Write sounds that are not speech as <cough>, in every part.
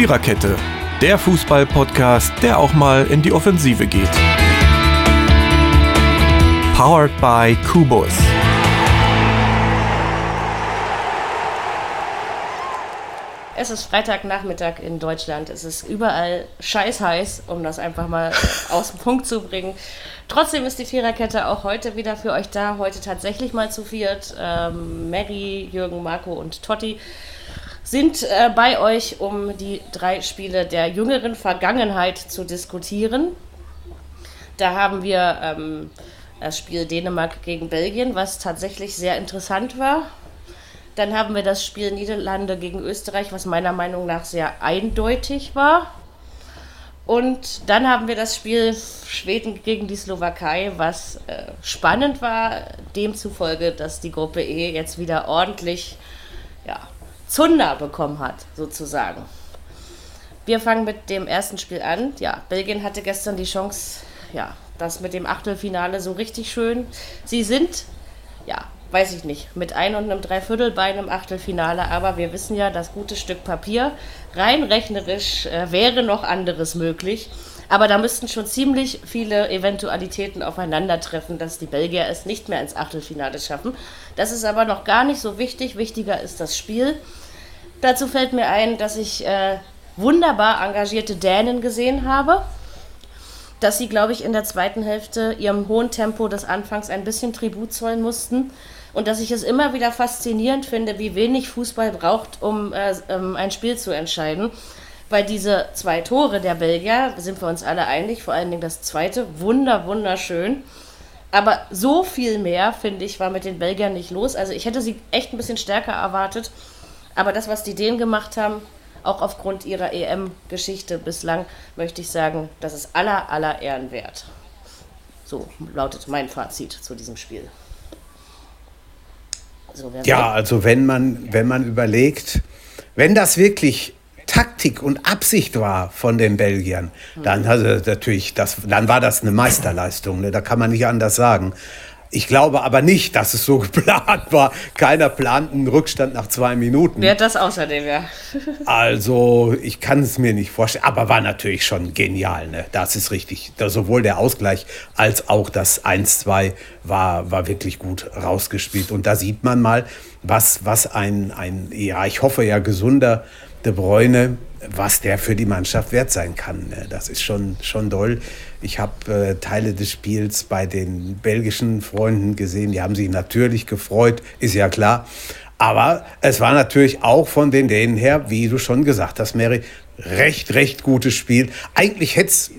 Viererkette, der Fußball-Podcast, der auch mal in die Offensive geht. Powered by Kubus. Es ist Freitagnachmittag in Deutschland. Es ist überall scheiß um das einfach mal <laughs> aus dem Punkt zu bringen. Trotzdem ist die Viererkette auch heute wieder für euch da. Heute tatsächlich mal zu viert. Ähm, Mary, Jürgen, Marco und Totti sind äh, bei euch, um die drei Spiele der jüngeren Vergangenheit zu diskutieren. Da haben wir ähm, das Spiel Dänemark gegen Belgien, was tatsächlich sehr interessant war. Dann haben wir das Spiel Niederlande gegen Österreich, was meiner Meinung nach sehr eindeutig war. Und dann haben wir das Spiel Schweden gegen die Slowakei, was äh, spannend war, demzufolge, dass die Gruppe E jetzt wieder ordentlich Zunder bekommen hat, sozusagen. Wir fangen mit dem ersten Spiel an. Ja, Belgien hatte gestern die Chance, ja, das mit dem Achtelfinale so richtig schön. Sie sind, ja, weiß ich nicht, mit ein und einem Dreiviertelbein im Achtelfinale, aber wir wissen ja, das gute Stück Papier, rein rechnerisch äh, wäre noch anderes möglich. Aber da müssten schon ziemlich viele Eventualitäten aufeinandertreffen, dass die Belgier es nicht mehr ins Achtelfinale schaffen. Das ist aber noch gar nicht so wichtig. Wichtiger ist das Spiel. Dazu fällt mir ein, dass ich äh, wunderbar engagierte Dänen gesehen habe dass sie, glaube ich, in der zweiten Hälfte ihrem hohen Tempo des Anfangs ein bisschen Tribut zollen mussten und dass ich es immer wieder faszinierend finde, wie wenig Fußball braucht, um äh, ähm, ein Spiel zu entscheiden. Weil diese zwei Tore der Belgier, sind wir uns alle einig, vor allen Dingen das zweite, wunder, wunderschön. Aber so viel mehr, finde ich, war mit den Belgiern nicht los. Also ich hätte sie echt ein bisschen stärker erwartet. Aber das, was die Dänen gemacht haben, auch aufgrund ihrer EM-Geschichte bislang, möchte ich sagen, das ist aller, aller Ehren wert. So lautet mein Fazit zu diesem Spiel. So, ja, also wenn man, wenn man überlegt, wenn das wirklich Taktik und Absicht war von den Belgiern, dann, also natürlich, das, dann war das eine Meisterleistung. Ne? Da kann man nicht anders sagen. Ich glaube aber nicht, dass es so <laughs> geplant war. Keiner plant einen Rückstand nach zwei Minuten. Wer hat das außerdem, ja? <laughs> also, ich kann es mir nicht vorstellen. Aber war natürlich schon genial, ne? Das ist richtig. Da sowohl der Ausgleich als auch das 1-2 war, war wirklich gut rausgespielt. Und da sieht man mal, was, was ein, ein, ja, ich hoffe ja, gesunder De Bruyne, was der für die Mannschaft wert sein kann. Ne? Das ist schon, schon doll. Ich habe äh, Teile des Spiels bei den belgischen Freunden gesehen, die haben sich natürlich gefreut, ist ja klar. Aber es war natürlich auch von den Dänen her, wie du schon gesagt hast, Mary, recht, recht gutes Spiel. Eigentlich hätte es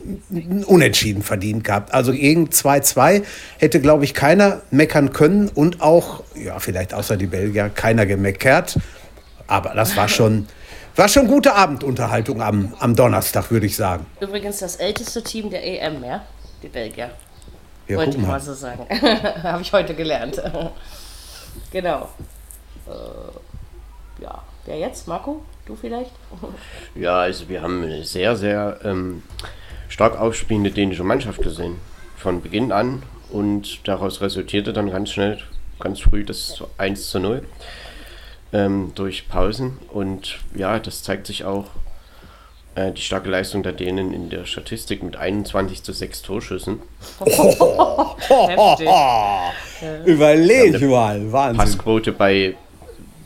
unentschieden verdient gehabt. Also gegen 2-2 hätte, glaube ich, keiner meckern können und auch, ja, vielleicht außer die Belgier, keiner gemeckert. Aber das war schon <laughs> war schon gute Abendunterhaltung am, am Donnerstag, würde ich sagen. Übrigens das älteste Team der EM, ja? Die Belgier. Ja, Wollte ich mal so sagen. <laughs> Habe ich heute gelernt. <laughs> genau. Äh, ja. Wer jetzt? Marco? Du vielleicht? <laughs> ja, also wir haben eine sehr, sehr ähm, stark aufspielende dänische Mannschaft gesehen. Von Beginn an. Und daraus resultierte dann ganz schnell, ganz früh das 1 zu 0 ähm, durch Pausen. Und ja, das zeigt sich auch äh, die starke Leistung der Dänen in der Statistik mit 21 zu 6 Torschüssen. <laughs> Überleg mal, Wahnsinn. Passquote bei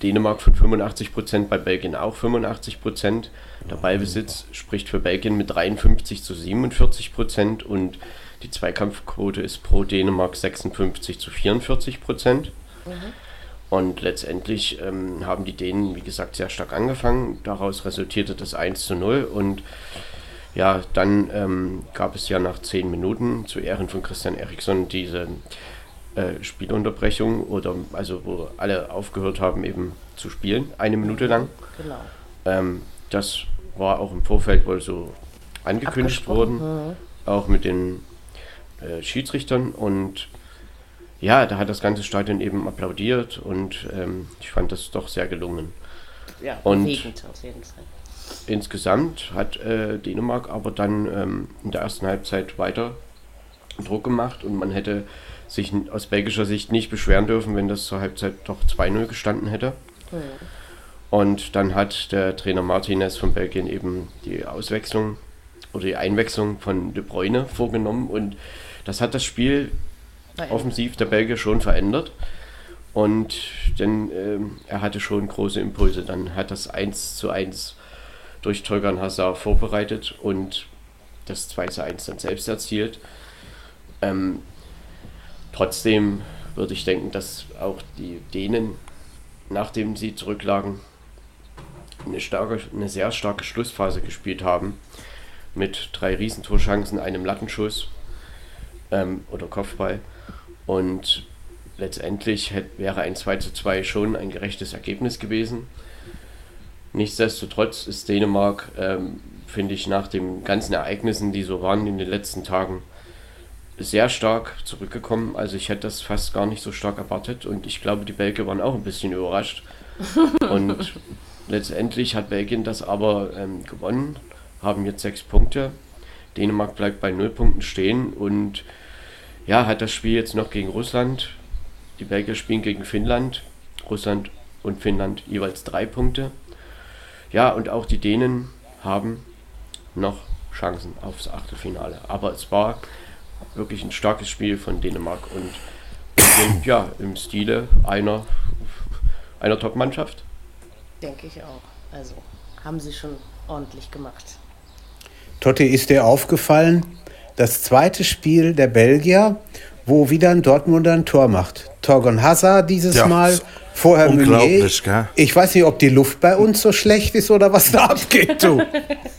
Dänemark von 85 Prozent, bei Belgien auch 85 Prozent. Der Ballbesitz spricht für Belgien mit 53 zu 47 Prozent und die Zweikampfquote ist pro Dänemark 56 zu 44 Prozent. Mhm. Und letztendlich ähm, haben die Dänen, wie gesagt, sehr stark angefangen. Daraus resultierte das 1 zu 0. Und ja, dann ähm, gab es ja nach zehn Minuten zu Ehren von Christian Eriksson diese äh, Spielunterbrechung oder also wo alle aufgehört haben eben zu spielen, eine Minute lang. Genau. Ähm, das war auch im Vorfeld wohl so angekündigt worden, mhm. auch mit den äh, Schiedsrichtern und ja, da hat das ganze Stadion eben applaudiert und ähm, ich fand das doch sehr gelungen. Ja, und auf jeden Fall. Insgesamt hat äh, Dänemark aber dann ähm, in der ersten Halbzeit weiter Druck gemacht und man hätte sich aus belgischer Sicht nicht beschweren dürfen, wenn das zur Halbzeit doch 2-0 gestanden hätte. Mhm. Und dann hat der Trainer Martinez von Belgien eben die Auswechslung oder die Einwechslung von De Bruyne vorgenommen und das hat das Spiel. Offensiv der Belgier schon verändert. Und denn ähm, er hatte schon große Impulse. Dann hat das 1 zu 1 durch Tolgan Hazard vorbereitet und das 2 zu 1 dann selbst erzielt. Ähm, trotzdem würde ich denken, dass auch die Dänen, nachdem sie zurücklagen, eine, starke, eine sehr starke Schlussphase gespielt haben. Mit drei Riesentorchancen, einem Lattenschuss ähm, oder Kopfball. Und letztendlich hätte, wäre ein 2 zu 2 schon ein gerechtes Ergebnis gewesen. Nichtsdestotrotz ist Dänemark, ähm, finde ich, nach den ganzen Ereignissen, die so waren in den letzten Tagen, sehr stark zurückgekommen. Also ich hätte das fast gar nicht so stark erwartet und ich glaube, die Belgier waren auch ein bisschen überrascht. <laughs> und letztendlich hat Belgien das aber ähm, gewonnen, haben jetzt sechs Punkte. Dänemark bleibt bei null Punkten stehen und ja, hat das Spiel jetzt noch gegen Russland. Die Belgier spielen gegen Finnland. Russland und Finnland jeweils drei Punkte. Ja, und auch die Dänen haben noch Chancen aufs Achtelfinale. Aber es war wirklich ein starkes Spiel von Dänemark und ja, im Stile einer, einer Top-Mannschaft. Denke ich auch. Also haben sie schon ordentlich gemacht. Totti, ist dir aufgefallen, das zweite Spiel der Belgier, wo wieder ein Dortmunder ein Tor macht? Torgon Hazard dieses Ja, Mal, vorher Meunier. unglaublich, gell? Ich weiß nicht, ob die Luft bei uns so schlecht ist oder was da abgeht, du.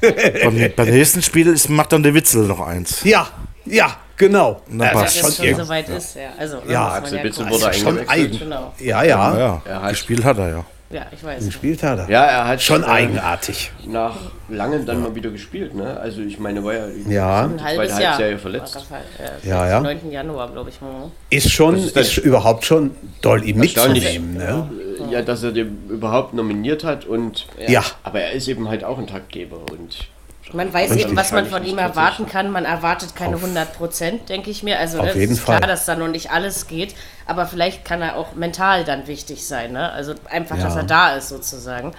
Beim, beim nächsten Spiel ist, macht dann der Witzel noch eins. Ja, ja, genau. Na, Ja, passt. schon, schon irg- soweit ist, ja. Also, Ja, ja Witzel wurde schon eingewechselt. eigen. Genau. Ja, ja, Ja, hat- gespielt hat er ja. Ja, ich weiß. gespielt hat er. Ja, er hat Schon äh, eigenartig. nach langem dann mal wieder gespielt. Ne? Also ich meine, war ja, Ja. Ein halbes Jahr. Halbserie verletzt. Äh, Ja, ja. 9. Januar, glaube ich. Hm. Ist schon, Das ist ist überhaupt schon doll ihm mitzunehmen. Ne? Ja, dass er den überhaupt nominiert hat und Ja. aber er ist eben halt auch ein Taktgeber und Man weiß Richtig. eben, was man von ihm erwarten kann. Man erwartet keine 100 Prozent, denke ich mir. Also Auf ne, es jeden ist klar, Fall. dass da noch nicht alles geht. Aber vielleicht kann er auch mental dann wichtig sein. Ne? Also einfach, dass Ja. er da ist sozusagen.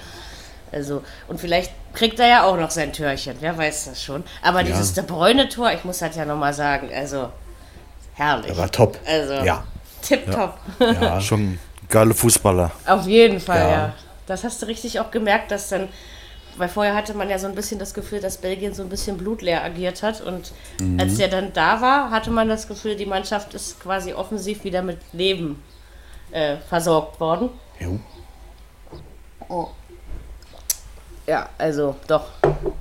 Also, und vielleicht kriegt er ja auch noch sein Türchen. Wer weiß das schon. Aber dieses De Bruyne-Tor, ich muss das ja nochmal sagen, also herrlich. Er war top. Also Ja. tipptopp. Ja. Schon geile Fußballer. Auf jeden Fall, Ja. ja. Das hast du richtig auch gemerkt, dass dann, weil vorher hatte man ja so ein bisschen das Gefühl, dass Belgien so ein bisschen blutleer agiert hat. Und Mhm. als der dann da war, hatte man das Gefühl, die Mannschaft ist quasi offensiv wieder mit Leben äh, versorgt worden. Jo. Ja, also doch.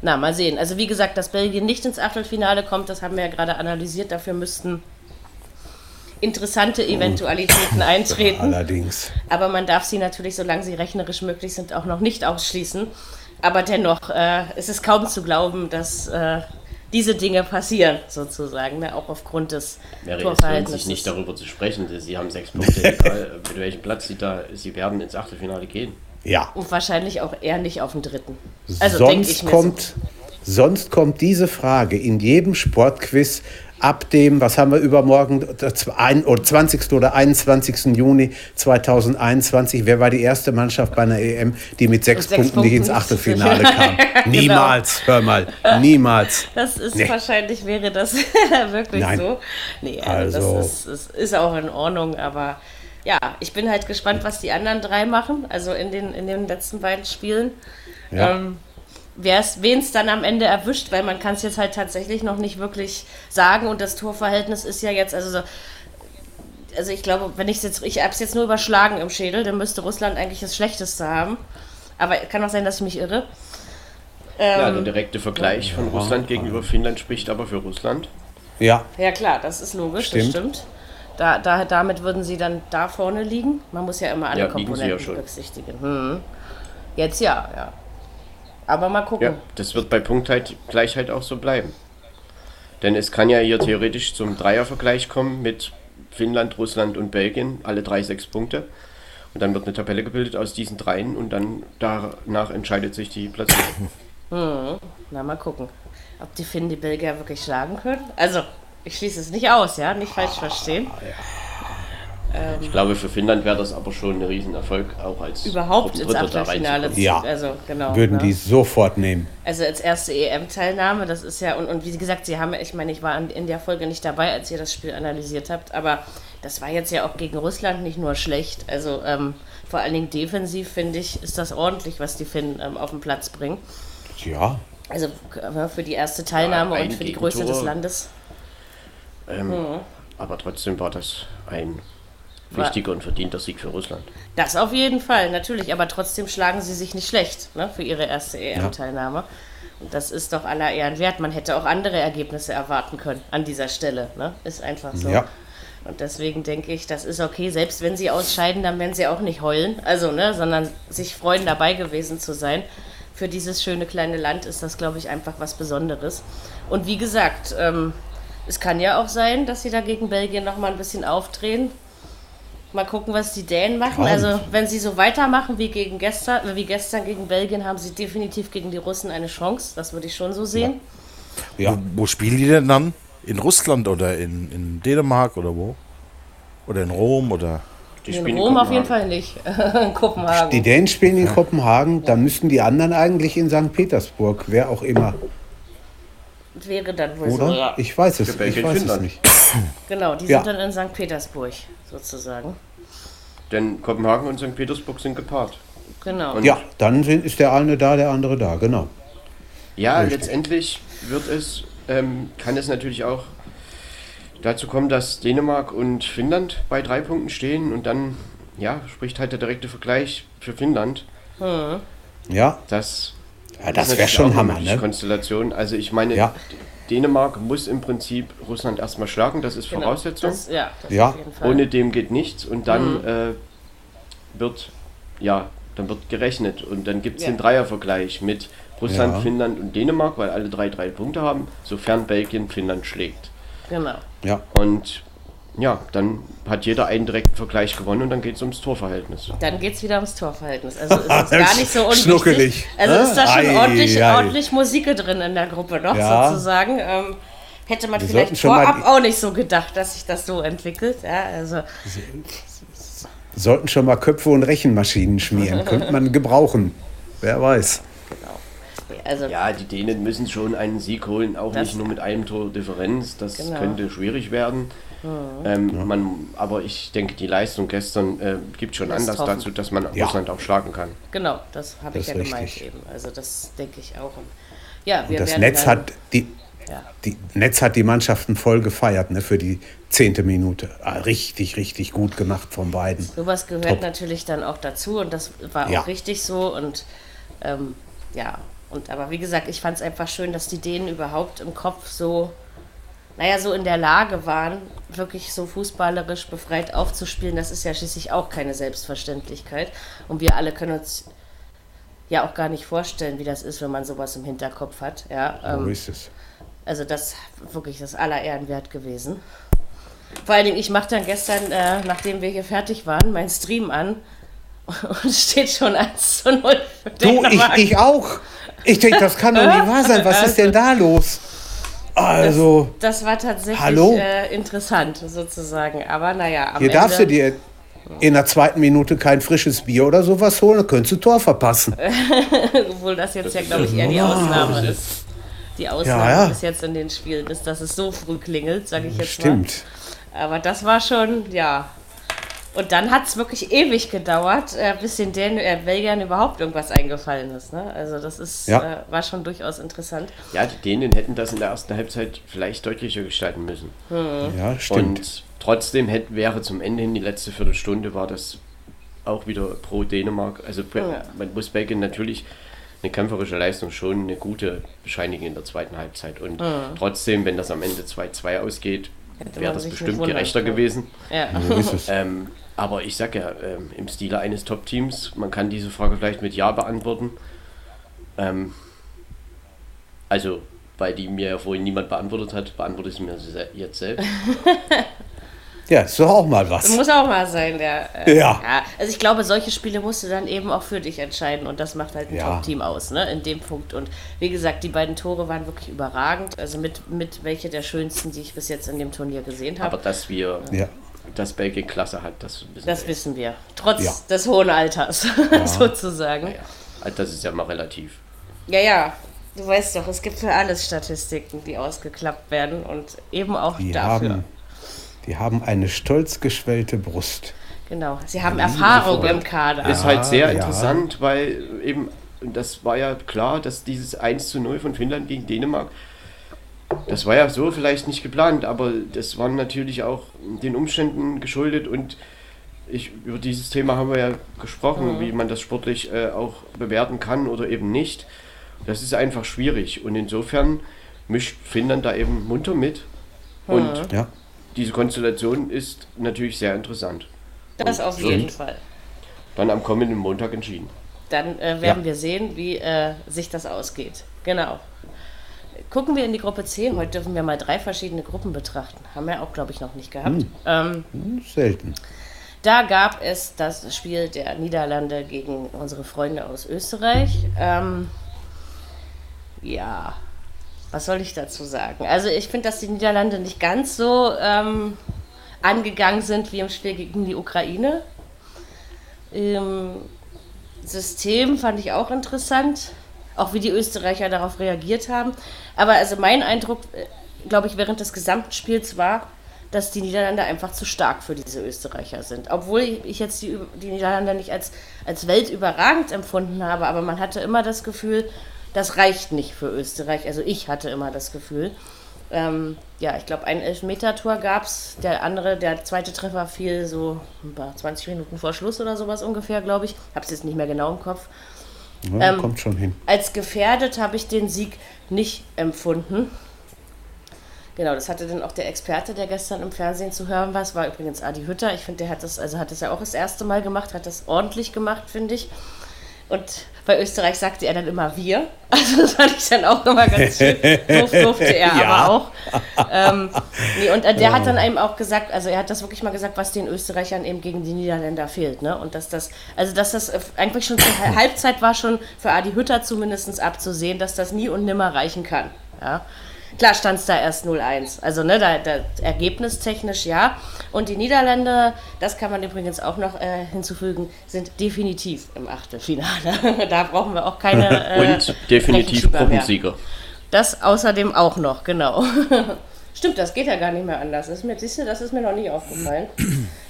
Na, mal sehen. Also wie gesagt, dass Belgien nicht ins Achtelfinale kommt, das haben wir ja gerade analysiert. Dafür müssten interessante Eventualitäten <laughs> eintreten. Allerdings. Aber man darf sie natürlich, solange sie rechnerisch möglich sind, auch noch nicht ausschließen. Aber dennoch äh, ist es kaum zu glauben, dass äh, diese Dinge passieren, sozusagen, ne? auch aufgrund des wäre es lohnt Torverhältnisses. sich nicht darüber zu sprechen. Sie haben sechs Punkte, <laughs> egal mit welchem Platz sie da, sie werden ins Achtelfinale gehen. Ja. Und wahrscheinlich auch eher nicht auf den dritten. Also denke ich sonst kommt, sonst kommt diese Frage in jedem Sportquiz ab dem, was haben wir übermorgen, das ein- oder 20. oder 21. Juni 2021. Wer war die erste Mannschaft bei einer EM, die mit sechs, sechs Punkten nicht ins Achtelfinale <laughs> kam? Genau. Niemals, hör mal, niemals. Das ist Nee. wahrscheinlich wäre das <laughs> wirklich Nein. so. Nee, also, Also- das ist, ist, ist auch in Ordnung, aber ja, ich bin halt gespannt, was die anderen drei machen, also in den, in den letzten beiden Spielen. Ja. Ähm, wen es dann am Ende erwischt, weil man kann es jetzt halt tatsächlich noch nicht wirklich sagen und das Torverhältnis ist ja jetzt, also so, also ich glaube, wenn ich jetzt, ich habe es jetzt nur überschlagen im Schädel, dann müsste Russland eigentlich das Schlechteste haben. Aber kann auch sein, dass ich mich irre. Ja, Ähm, der direkte Vergleich von Russland gegenüber Finnland spricht aber für Russland. Ja, ja klar, das ist logisch, Stimmt. das stimmt. Da, da, damit würden sie dann da vorne liegen. Man muss ja immer alle Ja, ja Komponenten schon. berücksichtigen. Hm. Jetzt ja, ja. Aber mal gucken. Ja, das wird bei Punktgleichheit auch so bleiben. Denn es kann ja hier theoretisch zum Dreiervergleich kommen mit Finnland, Russland und Belgien, alle drei sechs Punkte. Und dann wird eine Tabelle gebildet aus diesen dreien und dann danach entscheidet sich die Platzierung. <laughs> Na, mal gucken, ob die Finnen die Belgier wirklich schlagen können. Also, ich schließe es nicht aus, ja? Nicht falsch verstehen. Ich glaube, für Finnland wäre das aber schon ein Riesenerfolg, auch als Überhaupt ins Achtelfinale zu Ja. Also, genau. Würden ne? die sofort nehmen. Also als erste EM-Teilnahme, das ist ja, und, und wie gesagt, Sie haben, ich meine, ich war in der Folge nicht dabei, als ihr das Spiel analysiert habt, aber das war jetzt ja auch gegen Russland nicht nur schlecht. Also ähm, vor allen Dingen defensiv, finde ich, ist das ordentlich, was die Finnen ähm, auf den Platz bringen. Ja, Also für die erste Teilnahme Ja, und für die Größe des Landes. Ähm, Mhm. Aber trotzdem war das ein wichtiger und verdienter Sieg für Russland. Das auf jeden Fall, natürlich, aber trotzdem schlagen sie sich nicht schlecht ne, für ihre erste EM-Teilnahme. Und das ist doch aller Ehren wert. Man hätte auch andere Ergebnisse erwarten können an dieser Stelle. Ne? Ist einfach so. Ja. Und deswegen denke ich, das ist okay. Selbst wenn sie ausscheiden, dann werden sie auch nicht heulen. Also, ne, sondern sich freuen, dabei gewesen zu sein. Für dieses schöne kleine Land ist das, glaube ich, einfach was Besonderes. Und wie gesagt, ähm, es kann ja auch sein, dass sie da gegen Belgien nochmal ein bisschen aufdrehen. Mal gucken, was die Dänen machen. Ja. Also, wenn sie so weitermachen wie, gegen gestern, wie gestern gegen Belgien, haben sie definitiv gegen die Russen eine Chance. Das würde ich schon so sehen. ja. Wo, wo spielen die denn dann? In Russland oder in, in Dänemark oder wo? Oder in Rom oder. Die In spielen Rom auf jeden. Fall nicht. <laughs> in Kopenhagen. Die Dänen spielen in Kopenhagen, dann müssten die anderen eigentlich in St. Petersburg, wer auch immer, Wäre dann wohl oder? so. Ja. Ich weiß es, ich weiß es nicht. Genau, die Ja. sind dann in St. Petersburg sozusagen. Denn Kopenhagen und St. Petersburg sind gepaart. Genau. Und Ja, dann sind, ist der eine da, der andere da, genau. Ja, Richtig. letztendlich wird es, ähm, kann es natürlich auch dazu kommen, dass Dänemark und Finnland bei drei Punkten stehen und dann, ja, spricht halt der direkte Vergleich für Finnland. Ja, Das, ja ist das wäre schon Hammer, ne? Konstellation. Also ich meine, Ja. Dänemark muss im Prinzip Russland erstmal schlagen, das ist Genau. Voraussetzung. Das, ja, das Ja. auf jeden Fall. Ohne dem geht nichts und Mhm. dann äh, wird, ja, dann wird gerechnet und dann gibt es Ja. den Dreiervergleich mit Russland, Ja. Finnland und Dänemark, weil alle drei drei Punkte haben, sofern Belgien Finnland schlägt. genau. Ja, Und ja, dann hat jeder einen direkten Vergleich gewonnen und dann geht es ums Torverhältnis. Dann geht es wieder ums Torverhältnis. Also ist es <laughs> gar nicht so unwichtig. Schnuckelig. Also ist da schon Ei, ordentlich, ei. ordentlich Musik drin in der Gruppe noch Ja. sozusagen. Ähm, hätte man Wir vielleicht vorab auch nicht so gedacht, dass sich das so entwickelt. Ja, also sollten schon mal Köpfe und Rechenmaschinen schmieren, <laughs> könnte man gebrauchen. Wer weiß. also Ja, die Dänen müssen schon einen Sieg holen, auch nicht nur mit einem Tor Differenz. Das Genau. könnte schwierig werden. Ähm, man, aber ich denke, die Leistung gestern äh, gibt schon Anlass dazu, dass man Ja. Russland auch schlagen kann. genau, das habe ich Das ja ist gemeint richtig. eben. Also das denke ich auch. Und ja, wir Das werden Netz dann- hat die, Ja. die Netz hat die Mannschaften voll gefeiert, ne, für die zehnte Minute. Ah, richtig, richtig gut gemacht von beiden. Sowas gehört Top. natürlich dann auch dazu und das war Ja. auch richtig so und ähm, ja, und aber wie gesagt, ich fand es einfach schön, dass die Dänen überhaupt im Kopf so, naja, so in der Lage waren, wirklich so fußballerisch befreit aufzuspielen. Das ist ja schließlich auch keine Selbstverständlichkeit und wir alle können uns ja auch gar nicht vorstellen, wie das ist, wenn man sowas im Hinterkopf hat. Ja, So ähm, ist es. also das wirklich das aller Ehren wert gewesen. Vor allen Dingen, ich mache dann gestern, äh, nachdem wir hier fertig waren, meinen Stream an <laughs> und steht schon 1 zu 0 für Du, ich, ich auch. Ich denke, das kann doch nicht wahr sein. Was ist denn da los? Also, Das war tatsächlich Hallo? äh, interessant sozusagen. Aber naja, am hier darfst du Ende, dir in der zweiten Minute kein frisches Bier oder sowas holen, dann könntest du Tor verpassen. <laughs> obwohl das jetzt ja, glaube ich, eher die Ausnahme ist. Die Ausnahme Ja, ja. bis jetzt in den Spielen ist, dass es so früh klingelt, sage ich jetzt Stimmt. mal. Aber das war schon, ja. Und dann hat es wirklich ewig gedauert, äh, bis den Dän äh, Belgiern überhaupt irgendwas eingefallen ist. Ne? Also das ist, Ja. äh, war schon durchaus interessant. Ja, die Dänen hätten das in der ersten Halbzeit vielleicht deutlicher gestalten müssen. Ja, stimmt. Und trotzdem hätte, wäre zum Ende hin die letzte Viertelstunde war das auch wieder pro Dänemark. Also Ja. man muss Belgien natürlich eine kämpferische Leistung schon eine gute bescheinigen in der zweiten Halbzeit. Und trotzdem, wenn das am Ende 2-2 ausgeht, wäre das bestimmt wundern gerechter gewesen. Ja. so ist es. Ähm, aber ich sag ja, ähm, im Stile eines Top-Teams, man kann diese Frage vielleicht mit Ja beantworten. Ähm, also, weil die mir ja vorhin niemand beantwortet hat, beantworte ich sie mir se jetzt selbst. <laughs> Ja, ist doch auch mal Das was. muss auch mal sein, der. Äh, Ja. Also ich glaube, solche Spiele musst du dann eben auch für dich entscheiden und das macht halt ein Ja. Top-Team aus, ne? In dem Punkt. Und wie gesagt, die beiden Tore waren wirklich überragend. Also mit, mit welche der schönsten, die ich bis jetzt in dem Turnier gesehen Aber habe. dass wir Ja. Dass Belgien Klasse hat, das wissen Das wir. wissen wir. Trotz Ja. des hohen Alters, <laughs> sozusagen. Ja, also das ist ja mal relativ. Ja, ja. Du weißt doch, es gibt für alles Statistiken, die ausgeklappt werden und eben auch Die dafür. haben, die haben eine stolz geschwellte Brust. Genau. Sie haben Erfahrung im Kader. Ist halt sehr ja. interessant, weil eben, das war ja klar, dass dieses 1 zu 0 von Finnland gegen Dänemark, das war ja so vielleicht nicht geplant, aber das war natürlich auch den Umständen geschuldet und ich, über dieses Thema haben wir ja gesprochen, wie man das sportlich äh, auch bewerten kann oder eben nicht. Das ist einfach schwierig und insofern mischt Finnland da eben munter mit und Ja. diese Konstellation ist natürlich sehr interessant. Das auf jeden Fall. Dann am kommenden Montag entschieden. Dann äh, werden Ja. wir sehen, wie äh, sich das ausgeht. Genau. Gucken wir in die Gruppe C. Heute dürfen wir mal drei verschiedene Gruppen betrachten. Haben wir auch, glaube ich, noch nicht gehabt. Ähm, Hm, Selten. Da gab es das Spiel der Niederlande gegen unsere Freunde aus Österreich. Ähm, ja, was soll ich dazu sagen? Also ich finde, dass die Niederlande nicht ganz so ähm, angegangen sind wie im Spiel gegen die Ukraine. Im System fand ich auch interessant, auch wie die Österreicher darauf reagiert haben. Aber also mein Eindruck, glaube ich, während des gesamten Spiels war, dass die Niederlande einfach zu stark für diese Österreicher sind. Obwohl ich jetzt die, die Niederlande nicht als, als weltüberragend empfunden habe, aber man hatte immer das Gefühl, das reicht nicht für Österreich. Also ich hatte immer das Gefühl. Ähm, ja, ich glaube, ein Elfmeter-Tor gab es. Der andere, der zweite Treffer fiel so ein paar 20 Minuten vor Schluss oder sowas ungefähr, glaube ich. Hab's jetzt nicht mehr genau im Kopf. Ja, Ähm, kommt schon hin. Als gefährdet habe ich den Sieg nicht empfunden. Genau, das hatte dann auch der Experte, der gestern im Fernsehen zu hören war. Es war übrigens Adi Hütter. Ich finde, der hat das, also hat das ja auch das erste Mal gemacht, hat das ordentlich gemacht, finde ich. Und bei Österreich sagte er dann immer wir. <laughs> Also das fand ich dann auch immer ganz schön. Durf, durfte er Ja. aber auch. Ähm, nee, und der hat dann eben auch gesagt, also er hat das wirklich mal gesagt, was den Österreichern eben gegen die Niederländer fehlt. Ne? Und dass das, also dass das äh, eigentlich schon zur Hal- Halbzeit war schon für Adi Hütter zumindest abzusehen, dass das nie und nimmer reichen kann. Ja? Klar stand es da erst 0-1. Also ne, da, da ergebnistechnisch ja. Und die Niederländer, das kann man übrigens auch noch äh, hinzufügen, sind definitiv im Achtelfinale. <laughs> da brauchen wir auch keine. Äh, Und definitiv. Gruppensieger. Das außerdem auch noch, genau. <laughs> Stimmt, das geht ja gar nicht mehr anders. Das ist mir, siehst du, das ist mir noch nicht aufgefallen.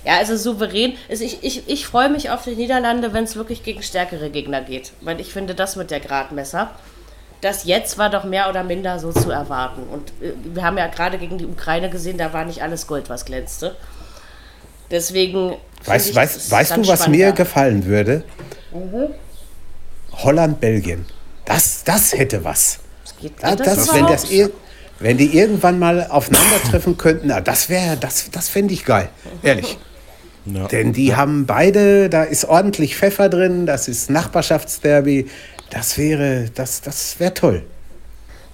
Ja, also souverän. Also ich, ich, ich freue mich auf die Niederlande, wenn es wirklich gegen stärkere Gegner geht. Weil ich finde, das mit der Gradmesser. Das jetzt war doch mehr oder minder so zu erwarten. Und äh, wir haben ja gerade gegen die Ukraine gesehen, da war nicht alles Gold, was glänzte. Deswegen. Weißt, ich, weißt, das weißt du, was mir spannender. gefallen würde? Holland, Belgien. Das, das hätte was. Geht, Ja, geht das, wenn, das ir wenn die irgendwann mal aufeinandertreffen <laughs> könnten, na, das wäre, das, das fände ich geil. Ehrlich. Ja. Denn die haben beide, da ist ordentlich Pfeffer drin, das ist Nachbarschaftsderby. Das wäre, das, das wäre toll.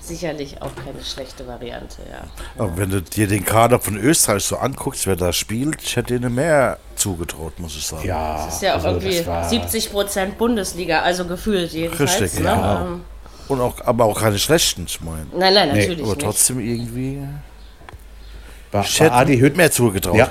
Sicherlich auch keine schlechte Variante, ja. Aber wenn du dir den Kader von Österreich so anguckst, wer da spielt, ich hätte ihnen mehr zugetraut, muss ich sagen. Ja, Das ist ja auch also irgendwie das war- 70 Prozent Bundesliga, also gefühlt jedenfalls. Richtig, ne? ja. Ähm, Und auch, aber auch keine schlechten, ich meine. nein, nein, Nee, natürlich Aber nicht. trotzdem irgendwie. Bei, Ich hätte Adi Hütter, mehr zugetraut. ja,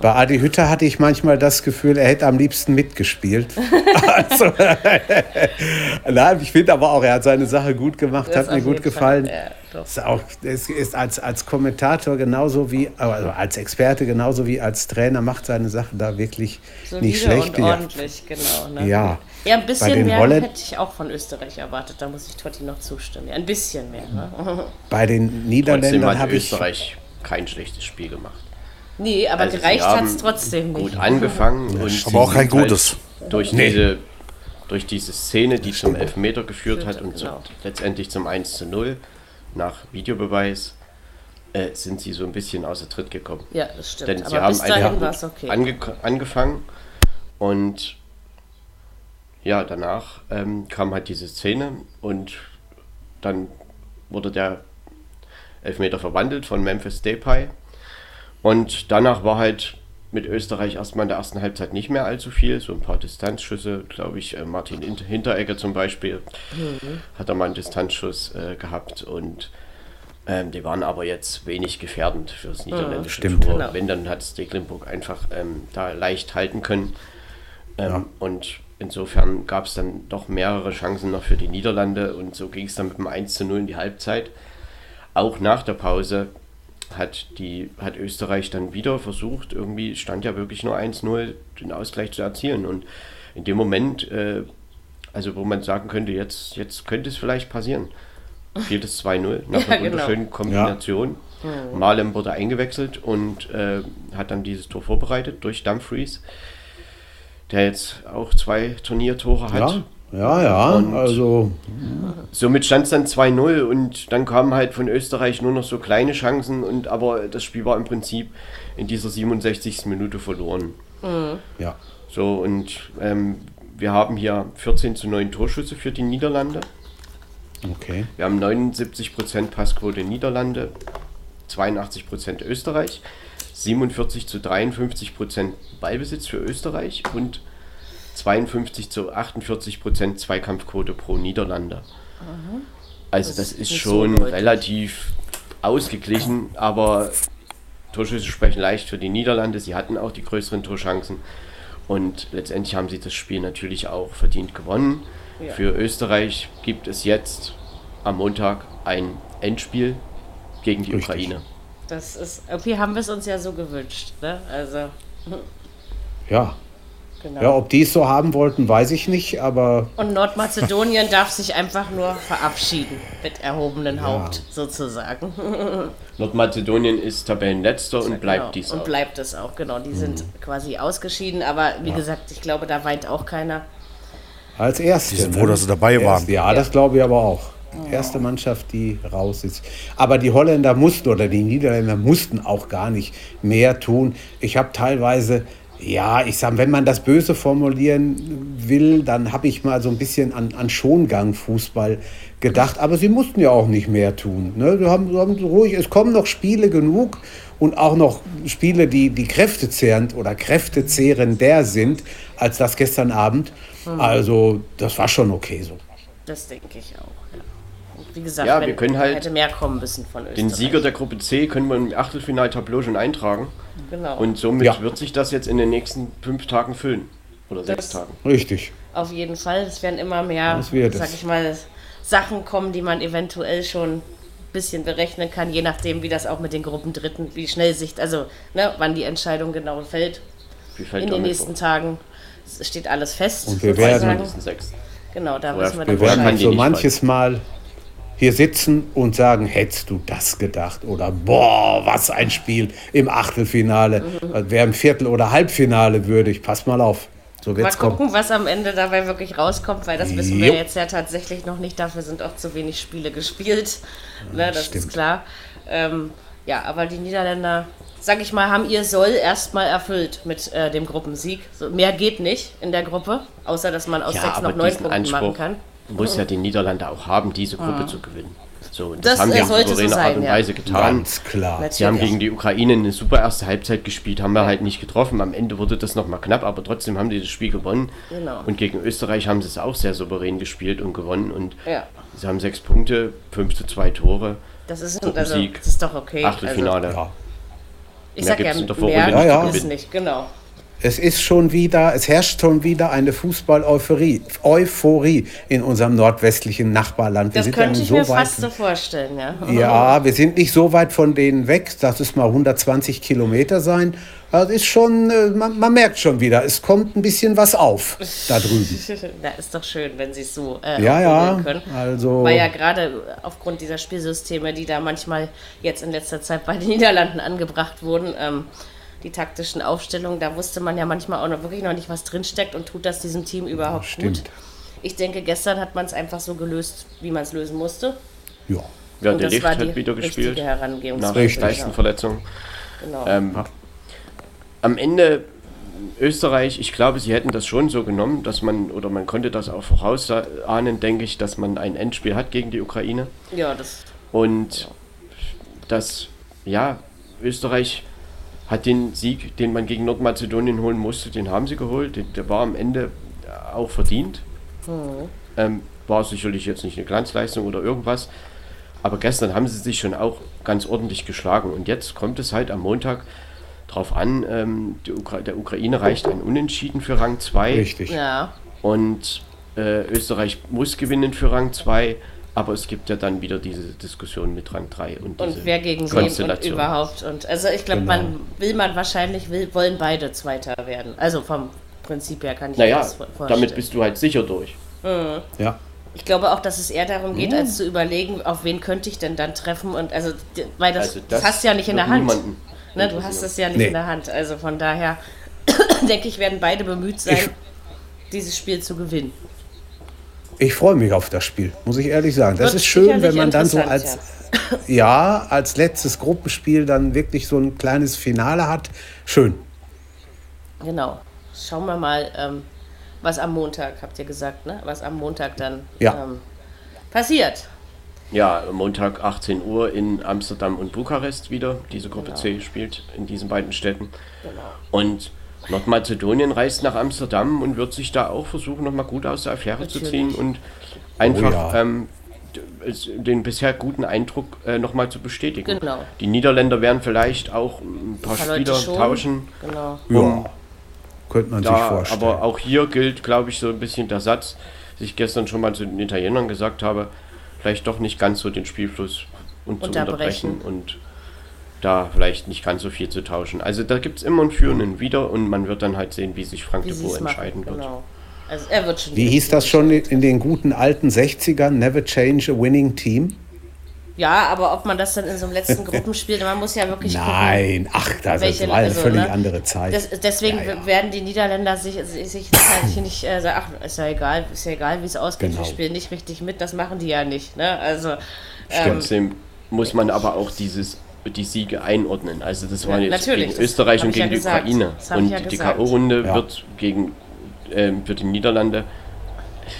bei Adi Hütter hatte ich manchmal das Gefühl, er hätte am liebsten mitgespielt. <laughs> also, <laughs> Nein, ich finde aber auch, er hat seine Sache gut gemacht, Das hat mir gut gefallen. Fall, ja. Ist auch, es ist als, als Kommentator genauso wie, also als Experte genauso wie als Trainer macht seine Sache da wirklich Solide nicht schlecht. und Ja. ordentlich, genau. Ne? Ja. Ja, ein Bei bisschen den mehr Holländ- hätte ich auch von Österreich erwartet. Da muss ich Totti noch zustimmen. Ja, ein bisschen mehr. Ne? Bei den Niederländern hat habe ich. Österreich kein schlechtes Spiel gemacht. Nee, aber Also sie gereicht hat es haben trotzdem nicht. Gut angefangen. und aber sie auch kein halt gutes. Durch, Nee. diese, durch diese Szene, die zum Elfmeter geführt hat und Genau. zu, letztendlich zum 1 zu 0 nach Videobeweis, äh, sind sie so ein bisschen außer Tritt gekommen. Ja, das stimmt. Denn sie aber haben bis dahin einfach war es okay. ange angefangen und ja, danach ähm, kam halt diese Szene und dann wurde der Elfmeter verwandelt von Memphis Depay und danach war halt mit Österreich erstmal in der ersten Halbzeit nicht mehr allzu viel, so ein paar Distanzschüsse, glaube ich, äh, Martin Int- Hinteregger zum Beispiel hat er mal einen Distanzschuss äh, gehabt und Ähm, die waren aber jetzt wenig gefährdend für das niederländische Stimmt. Tor. Genau. Wenn, dann hat Stecklenburg einfach ähm, da leicht halten können. Ähm, Ja. Und insofern gab es dann doch mehrere Chancen noch für die Niederlande und so ging es dann mit dem 1 zu 0 in die Halbzeit. Auch nach der Pause hat, die, hat Österreich dann wieder versucht, irgendwie stand ja wirklich nur 1-0, den Ausgleich zu erzielen. Und in dem Moment, äh, also wo man sagen könnte, jetzt, jetzt könnte es vielleicht passieren, fiel es 2-0 <laughs> nach Ja, einer genau. wunderschönen Kombination. Malem wurde eingewechselt und äh, hat dann dieses Tor vorbereitet durch Dumfries, der jetzt auch zwei Turniertore hat. Ja, ja, ja. Und- also Somit stand es dann 2-0 und dann kamen halt von Österreich nur noch so kleine Chancen und aber das Spiel war im Prinzip in dieser 67. Minute verloren. ja. So und ähm, wir haben hier 14 zu 9 Torschüsse für die Niederlande. Okay. Wir haben 79% Passquote Niederlande, 82% Österreich, 47 zu 53% Ballbesitz für Österreich und 52 zu 48% Zweikampfquote pro Niederlande. Also Das das, ist ist so schon deutlich. relativ ausgeglichen, aber Torschüsse sprechen leicht für die Niederlande. Sie hatten auch die größeren Torchancen und letztendlich haben sie das Spiel natürlich auch verdient gewonnen. Ja. Für Österreich gibt es jetzt am Montag ein Endspiel gegen die Richtig. Ukraine. Das ist, irgendwie haben wir es uns ja so gewünscht. Ne? Also, Ja. Genau. Ja, ob die es so haben wollten, weiß ich nicht, aber Und Nordmazedonien darf sich einfach nur verabschieden mit erhobenem Haupt, sozusagen. <laughs> Nordmazedonien ist Tabellenletzter und bleibt genau. dies Und auch. bleibt es auch, genau. Die sind quasi ausgeschieden, aber wie gesagt, ich glaube, da weint auch keiner. als erste. Die sind froh, dass sie dabei Erste, waren. Ja, das glaube ich aber auch. Erste Mannschaft, die raus ist. Aber die Holländer mussten oder die Niederländer mussten auch gar nicht mehr tun. Ich habe teilweise, ja, ich sage, wenn man das böse formulieren will, dann habe ich mal so ein bisschen an, an Schongang-Fußball gedacht. Aber sie mussten ja auch nicht mehr tun. Ne? Sie haben, sie haben ruhig, es kommen noch Spiele genug und auch noch Spiele, die, die kräftezehrend oder kräftezehrender sind als das gestern Abend. Also, das war schon okay so. Das denke ich auch. Ja. Wie gesagt, Ja, wenn, wir können halt hätte mehr kommen müssen von Österreich. Den Sieger der Gruppe C können wir im Achtelfinaltableau schon eintragen. Genau. Und somit Ja. wird sich das jetzt in den nächsten fünf Tagen füllen. Oder sechs Das- Tagen. Richtig. Auf jeden Fall. Es werden immer mehr, sag ich mal, Sachen kommen, die man eventuell schon ein bisschen berechnen kann, je nachdem, wie das auch mit den Gruppen Dritten, wie schnell sich, also ne, wann die Entscheidung genau fällt. Wie fällt In den nächsten Tagen Es steht alles fest. Und wir werden- sechs. Genau, da wissen wir Wir werden die so manches Mal hier sitzen und sagen, hättest du das gedacht? Oder boah, was ein Spiel im Achtelfinale. Wer im Viertel- oder Halbfinale würdig. Pass mal auf. So Mal wird's kommen. gucken, was am Ende dabei wirklich rauskommt, weil das wissen wir Jo. jetzt ja tatsächlich noch nicht. Dafür sind auch zu wenig Spiele gespielt. Ne, das stimmt. ist klar. Ähm, ja, aber die Niederländer, sag ich mal, haben ihr Soll erstmal erfüllt mit äh, dem Gruppensieg. So, mehr geht nicht in der Gruppe, außer dass man aus Ja, sechs noch neun Punkten machen kann. Muss ja die Niederlande auch haben, diese Gruppe zu gewinnen. So, und das, Das, haben die auf sollte so souveräne Art und ja. Weise getan. Ganz klar. Sie haben gegen die Ukraine eine super erste Halbzeit gespielt, haben wir halt nicht getroffen. Am Ende wurde das nochmal knapp, aber trotzdem haben die das Spiel gewonnen. Genau. Und gegen Österreich haben sie es auch sehr souverän gespielt und gewonnen. Und Ja, sie haben sechs Punkte, fünf zu zwei Tore, das ist, also, Gruppensieg, das ist doch okay. Achtelfinale. Ja. Ich Mehr sag ja, mehr nicht gewinnen. nicht, genau. Es ist schon wieder, es herrscht schon wieder eine Fußball-Euphorie Euphorie in unserem nordwestlichen Nachbarland. Wir Das könnte ich so mir weit fast so vorstellen, ja. Ja, wir sind nicht so weit von denen weg, dass es mal 120 Kilometer sein. Das ist schon, äh, man, man merkt schon wieder, es kommt ein bisschen was auf da drüben. <laughs> Ja, ist doch schön, wenn sie es so äh, Ja, ja, können. also Weil ja gerade aufgrund dieser Spielsysteme, die da manchmal jetzt in letzter Zeit bei den <laughs> Niederlanden angebracht wurden, ähm, die taktischen Aufstellungen, da wusste man ja manchmal auch noch wirklich noch nicht, was drinsteckt und tut das diesem Team überhaupt Stimmt. gut. Ich denke, gestern hat man es einfach so gelöst, wie man es lösen musste. ja. Ja, und der das Licht hat wieder gespielt. Nach. Leistenverletzung. Genau. Ähm, am Ende Österreich, ich glaube, sie hätten das schon so genommen, dass man, oder man konnte das auch vorausahnen, denke ich, dass man ein Endspiel hat gegen die Ukraine. ja, das Und dass, ja, Österreich hat den Sieg, den man gegen Nordmazedonien holen musste, den haben sie geholt. Der, war am Ende auch verdient. Ähm, war sicherlich jetzt nicht eine Glanzleistung oder irgendwas. Aber gestern haben sie sich schon auch ganz ordentlich geschlagen. Und jetzt kommt es halt am Montag drauf an, ähm, Ukra der Ukraine reicht ein Unentschieden für Rang 2. Richtig. Ja. Und äh, Österreich muss gewinnen für Rang 2. Aber es gibt ja dann wieder diese Diskussion mit Rang 3 und, Und wer gegen wen und überhaupt. Und also ich glaube, Genau. man will man wahrscheinlich, will, wollen beide Zweiter werden. Also vom Prinzip her kann ich Naja, das vorstellen. damit bist du halt sicher durch. Ja. Ich glaube auch, dass es eher darum geht, als zu überlegen, auf wen könnte ich denn dann treffen. Und also, weil das, Also das, das hast du ja nicht in der Hand. Ne, du hast es ja nicht Nee. in der Hand. Also von daher <clears throat> denke ich, werden beide bemüht sein, Ich- dieses Spiel zu gewinnen. Ich freue mich auf das Spiel, muss ich ehrlich sagen. Das Wird ist schön, wenn man dann so als ja. als letztes Gruppenspiel dann wirklich so ein kleines Finale hat. Schön. Genau. Schauen wir mal, ähm, was am Montag, habt ihr gesagt, ne? Was am Montag dann Ja. ähm, passiert. Ja, Montag 18 Uhr in Amsterdam und Bukarest wieder. Diese Gruppe Genau. C spielt in diesen beiden Städten. Und Nordmazedonien reist nach Amsterdam und wird sich da auch versuchen, nochmal gut aus der Affäre zu ziehen Natürlich. und einfach Oh ja. ähm, den bisher guten Eindruck äh, nochmal zu bestätigen. Genau. Die Niederländer werden vielleicht auch ein paar, Spieler tauschen. Genau. Ja. Könnte man sich Da, vorstellen. aber auch hier gilt, glaube ich, so ein bisschen der Satz, den ich gestern schon mal zu den Italienern gesagt habe, vielleicht doch nicht ganz so den Spielfluss und zu Unterbrechen. unterbrechen und da vielleicht nicht ganz so viel zu tauschen. Also da gibt es immer ein Für und ein Wider und man wird dann halt sehen, wie sich Frank Wie de Boer es machen. entscheiden wird. Genau. Also er wird schon. Wie hieß das schon in den guten alten 60ern? Never change a winning team? Ja, aber ob man das dann in so einem letzten <laughs> Gruppenspiel, man muss ja wirklich Nein, ach, das Welche- war eine also, völlig ne? andere Zeit. Das, deswegen Ja, ja. werden die Niederländer sich, sich, sich halt hier nicht äh, sagen, ach, ist ja egal, ist ja egal, wie es ausgeht, Genau. wir spielen nicht richtig mit, das machen die ja nicht. Ne? Also, ähm, Trotzdem muss man aber auch dieses die Siege einordnen. Also das waren Ja, jetzt natürlich, gegen Österreich und ich ja gegen die gesagt. Ukraine. Und ja die. K.O.-Runde Ja. wird gegen ähm, für die Niederlande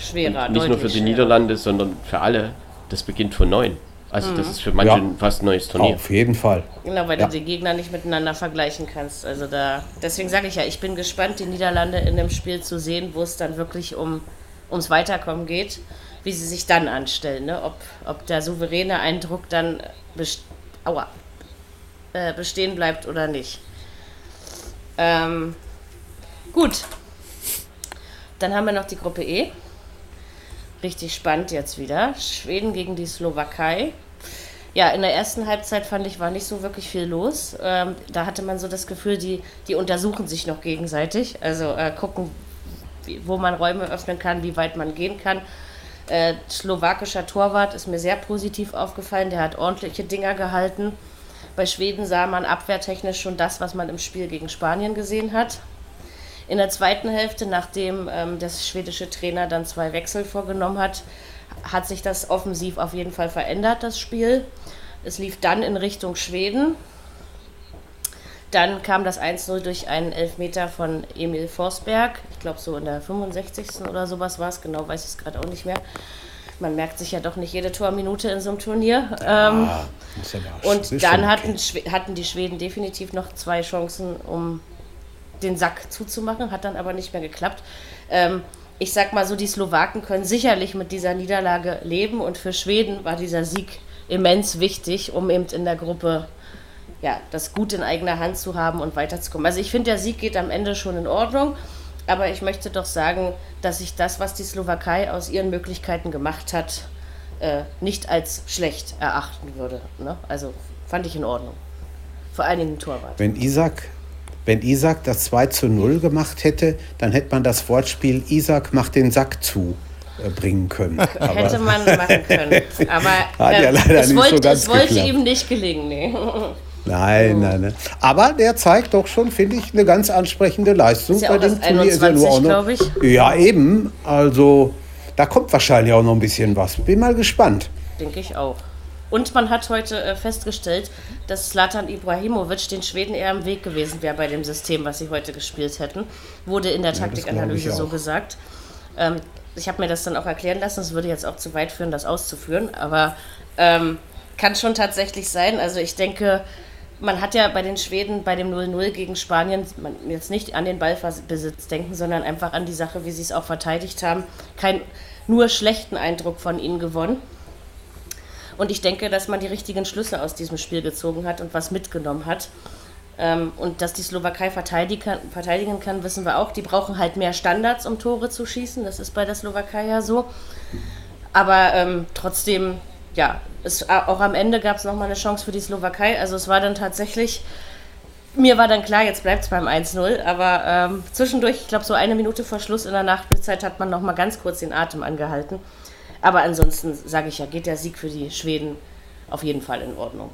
schwerer. nicht nur für die schwerer. Niederlande, sondern für alle. Das beginnt von neun. Also das ist für manche Ja. ein fast neues Turnier. Auf jeden Fall. Genau, weil Ja. du die Gegner nicht miteinander vergleichen kannst. Also da, deswegen sage ich ja, ich bin gespannt, die Niederlande in dem Spiel zu sehen, wo es dann wirklich um ums Weiterkommen geht, wie sie sich dann anstellen. Ne? Ob, ob der souveräne Eindruck dann best aua, äh, bestehen bleibt oder nicht. Ähm, gut. Dann haben wir noch die Gruppe E. Richtig spannend jetzt wieder. Schweden gegen die Slowakei. Ja, in der ersten Halbzeit fand ich, war nicht so wirklich viel los. Ähm, da hatte man so das Gefühl, die, die untersuchen sich noch gegenseitig. Also äh, gucken, wie, wo man Räume öffnen kann, wie weit man gehen kann. Äh, slowakischer Torwart ist mir sehr positiv aufgefallen. Der hat ordentliche Dinger gehalten. Bei Schweden sah man abwehrtechnisch schon das, was man im Spiel gegen Spanien gesehen hat. In der zweiten Hälfte, nachdem ähm, der schwedische Trainer dann zwei Wechsel vorgenommen hat, hat sich das offensiv auf jeden Fall verändert, das Spiel. Es lief dann in Richtung Schweden. Dann kam das 1-0 durch einen Elfmeter von Emil Forsberg. Ich glaube, so in der 65. oder sowas war es. Genau weiß ich es gerade auch nicht mehr. Man merkt sich ja doch nicht jede Torminute in so einem Turnier. Ähm, Ah, aber- und dann okay. hatten, Schwe- hatten die Schweden definitiv noch zwei Chancen, um den Sack zuzumachen, hat dann aber nicht mehr geklappt. Ähm, ich sag mal so, die Slowaken können sicherlich mit dieser Niederlage leben und für Schweden war dieser Sieg immens wichtig, um eben in der Gruppe ja, das gut in eigener Hand zu haben und weiterzukommen. Also ich finde, der Sieg geht am Ende schon in Ordnung, aber ich möchte doch sagen, dass ich das, was die Slowakei aus ihren Möglichkeiten gemacht hat, äh, nicht als schlecht erachten würde. Ne? Also fand ich in Ordnung. Vor allen Dingen Torwart. Wenn Isaac, wenn Isaac das 2 zu 0 gemacht hätte, dann hätte man das Wortspiel Isaac macht den Sack zu äh, bringen können. <laughs> Aber Hätte man machen können. <laughs> Aber Hat ja äh, leider es, wollte, so es wollte ihm nicht gelingen. Nee. <laughs> nein, nein, nein. Aber der zeigt doch schon, finde ich, eine ganz ansprechende Leistung. Ist ja Bei dem Turnier ist er nur 21, auch noch. glaub ich. Ja, eben. Also, da kommt wahrscheinlich auch noch ein bisschen was. Bin mal gespannt. Denke ich auch. Und man hat heute äh, festgestellt, dass Slatan Ibrahimovic den Schweden eher im Weg gewesen wäre bei dem System, was sie heute gespielt hätten. Wurde in der glaub Taktikanalyse so gesagt. Ähm, ich habe mir das dann auch erklären lassen. Es würde jetzt auch zu weit führen, das auszuführen. Aber ähm, kann schon tatsächlich sein. Also ich denke, man hat ja bei den Schweden bei dem 0-0 gegen Spanien man jetzt nicht an den Ballbesitz denken, sondern einfach an die Sache, wie sie es auch verteidigt haben, keinen nur schlechten Eindruck von ihnen gewonnen. Und ich denke, dass man die richtigen Schlüsse aus diesem Spiel gezogen hat und was mitgenommen hat. Ähm, und dass die Slowakei verteidigen, kann, wissen wir auch. Die brauchen halt mehr Standards, um Tore zu schießen. Das ist bei der Slowakei ja so. Aber ähm, trotzdem, ja, es, auch am Ende gab es nochmal eine Chance für die Slowakei. Also es war dann tatsächlich, mir war dann klar, jetzt bleibt es beim 1-0. Aber ähm, zwischendurch, ich glaube so eine Minute vor Schluss in der Nachspielzeit hat man nochmal ganz kurz den Atem angehalten. Aber ansonsten sage ich ja, geht der Sieg für die Schweden auf jeden Fall in Ordnung.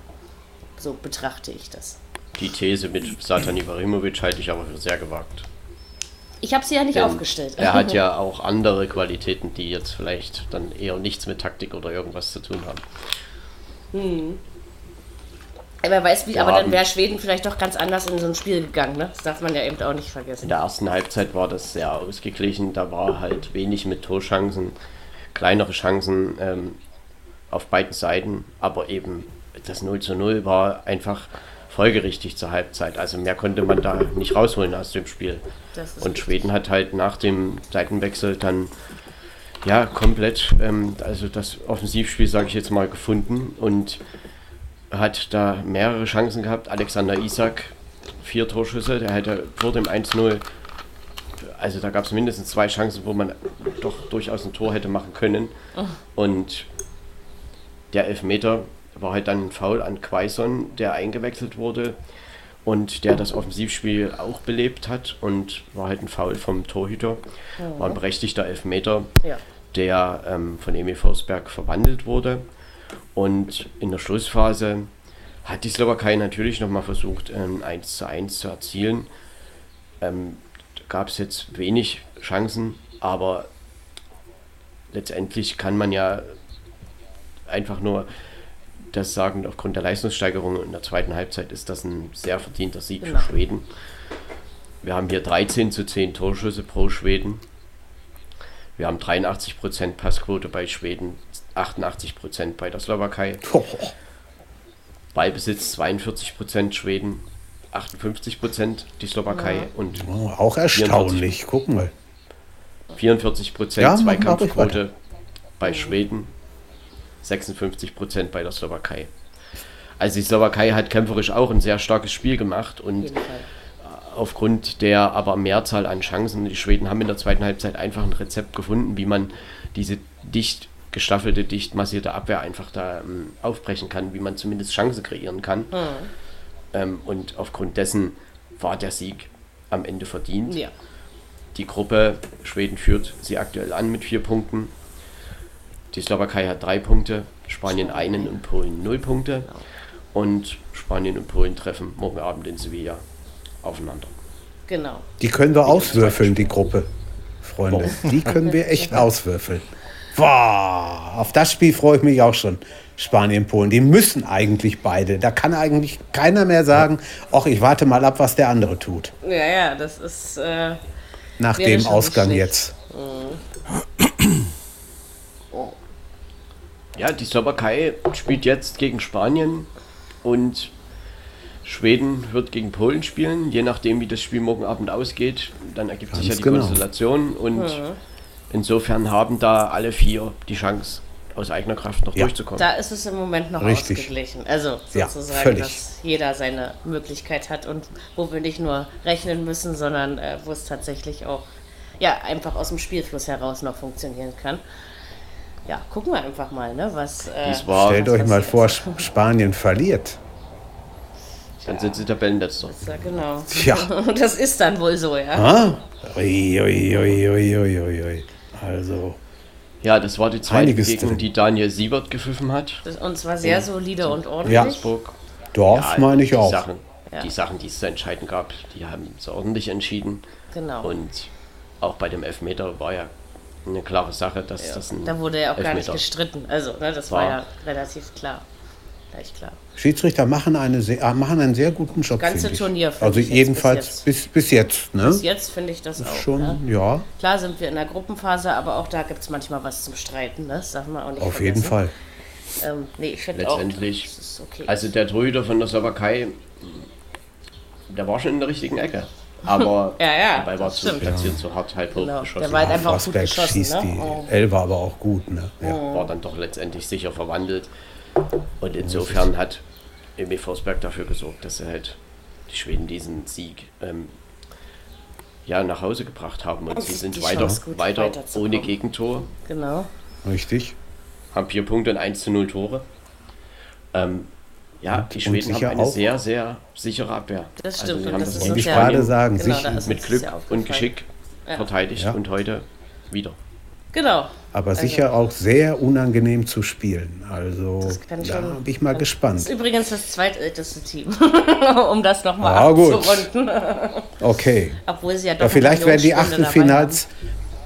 So betrachte ich das. Die These mit Satan Ibrahimovic halte ich aber für sehr gewagt. Ich habe sie ja nicht Denn aufgestellt. Er hat ja <laughs> auch andere Qualitäten, die jetzt vielleicht dann eher nichts mit Taktik oder irgendwas zu tun haben. Wer weiß wie, Wir aber dann wäre Schweden vielleicht doch ganz anders in so ein Spiel gegangen, ne? Das darf man ja eben auch nicht In vergessen. der ersten Halbzeit war das sehr ausgeglichen. Da war halt wenig mit Torchancen, kleinere Chancen ähm, auf beiden Seiten. Aber eben das 0 zu 0 war einfach folgerichtig zur Halbzeit. Also mehr konnte man da nicht rausholen aus dem Spiel. Und richtig. Schweden hat halt nach dem Seitenwechsel dann ja komplett ähm, also das Offensivspiel, sage ich jetzt mal, gefunden und hat da mehrere Chancen gehabt. Alexander Isak, vier Torschüsse, der hätte vor dem 1-0, also da gab es mindestens zwei Chancen, wo man doch durchaus ein Tor hätte machen können. Und der Elfmeter war halt dann ein Foul an Quaison, der eingewechselt wurde und der das Offensivspiel auch belebt hat und war halt ein Foul vom Torhüter. War ein berechtigter Elfmeter, Ja. der ähm, von Emil Forsberg verwandelt wurde. Und in der Schlussphase hat die Slowakei natürlich nochmal versucht, ein 1 zu 1 zu erzielen. Ähm, da gab es jetzt wenig Chancen, aber letztendlich kann man ja einfach nur das sagen, aufgrund der Leistungssteigerung in der zweiten Halbzeit ist das ein sehr verdienter Sieg Genau. für Schweden. Wir haben hier 13 zu 10 Torschüsse pro Schweden. Wir haben 83% Passquote bei Schweden, 88% bei der Slowakei. Oh, Ballbesitz 42% Schweden, 58% die Slowakei und oh, auch erstaunlich. Guck mal. 44% Ja, Zweikampfquote bei Schweden, 56% bei der Slowakei. Also die Slowakei hat kämpferisch auch ein sehr starkes Spiel gemacht und aufgrund der aber Mehrzahl an Chancen, die Schweden haben in der zweiten Halbzeit einfach ein Rezept gefunden, wie man diese dicht gestaffelte, dicht massierte Abwehr einfach da ähm, aufbrechen kann, wie man zumindest Chancen kreieren kann. Ähm, und aufgrund dessen war der Sieg am Ende verdient. Ja. Die Gruppe Schweden führt sie aktuell an mit vier Punkten. Die Slowakei hat drei Punkte, Spanien einen und Polen null Punkte. Und Spanien und Polen treffen morgen Abend in Sevilla aufeinander. Genau. Die können wir auswürfeln, die Gruppe, Freunde. Die können wir echt <laughs> auswürfeln. Boah, auf das Spiel freue ich mich auch schon. Spanien, Polen, die müssen eigentlich beide. Da kann eigentlich keiner mehr sagen, ach, ich warte mal ab, was der andere tut. Ja, ja, das ist. Äh, Nach dem Ausgang jetzt. Ja, die Slowakei spielt jetzt gegen Spanien und Schweden wird gegen Polen spielen. Je nachdem, wie das Spiel morgen Abend ausgeht, dann ergibt sich ja die genau. Konstellation. Und insofern haben da alle vier die Chance, aus eigener Kraft noch Ja. durchzukommen. da ist es im Moment noch Richtig. ausgeglichen. Also Ja, sozusagen, völlig. dass jeder seine Möglichkeit hat und wo wir nicht nur rechnen müssen, sondern äh, wo es tatsächlich auch ja, einfach aus dem Spielfluss heraus noch funktionieren kann. Ja, gucken wir einfach mal, ne, was. Äh, Dies war, Stellt was euch mal vor, <laughs> Sp- Spanien verliert. dann sind sie Tabellenletzter. Ja, genau. Tja. Und <laughs> das ist dann wohl so, ja. Ah? Ui, ui, ui, ui, ui, ui. Also, Ja, das war die zweite Einiges Begegnung, drin. die Daniel Siebert gepfiffen hat. Das, und zwar sehr solide und ordentlich. Ja. Dorf meine ich die auch. Sachen, Ja. Die Sachen, die es zu entscheiden gab, die haben es ordentlich entschieden. Genau. Und auch bei dem Elfmeter war ja eine klare Sache, dass das ein da wurde ja auch gar nicht Elfmeter gestritten. Also, ne, das war War. ja relativ klar. Gleich klar. Schiedsrichter machen, eine sehr, äh, machen einen sehr guten Job. Ganze finde ich. Turnier, Also ich jetzt jedenfalls bis, bis jetzt. Ne? Bis jetzt finde ich das auch. Schon, Ne? ja, Klar sind wir in der Gruppenphase, aber auch da gibt es manchmal was zum Streiten. Ne? Das darf man auch nicht auf vergessen. jeden Fall. Ähm, nee, ich finde auch, letztendlich. das ist okay. Also der Torhüter von der Slowakei, der war schon in der richtigen Ecke. Aber <laughs> Ja, ja, Ball war das zu stimmt. platziert, zu hart, halb hoch Genau, geschossen. der war halt einfach gut Forsberg geschossen. schießt Ne? die Oh. Elfer aber auch gut. Ne? Ja. war dann doch letztendlich sicher verwandelt. Und insofern hat Emil Forsberg dafür gesorgt, dass er halt die Schweden diesen Sieg ähm, ja, nach Hause gebracht haben. Und sie sind weiter, gut, weiter weiterzukommen. ohne Gegentor, Genau. Richtig. haben vier Punkte und 1 zu 0 Tore. Ähm, ja, die und Schweden haben eine auch- sehr, sehr sichere Abwehr. Das Also stimmt. sie und haben das das ist wollte ich gerade sagen, Genau, mit Glück das und. Geschick Ja. verteidigt Ja. und heute wieder. Genau. Aber sicher auch sehr unangenehm zu spielen. Also Das da bin ich mal Das gespannt. ist übrigens das zweitälteste Team, <laughs> um das nochmal Ah, gut. abzurunden. Okay. <laughs> Obwohl sie ja doch Ja, vielleicht werden die dabei Achtelfinals,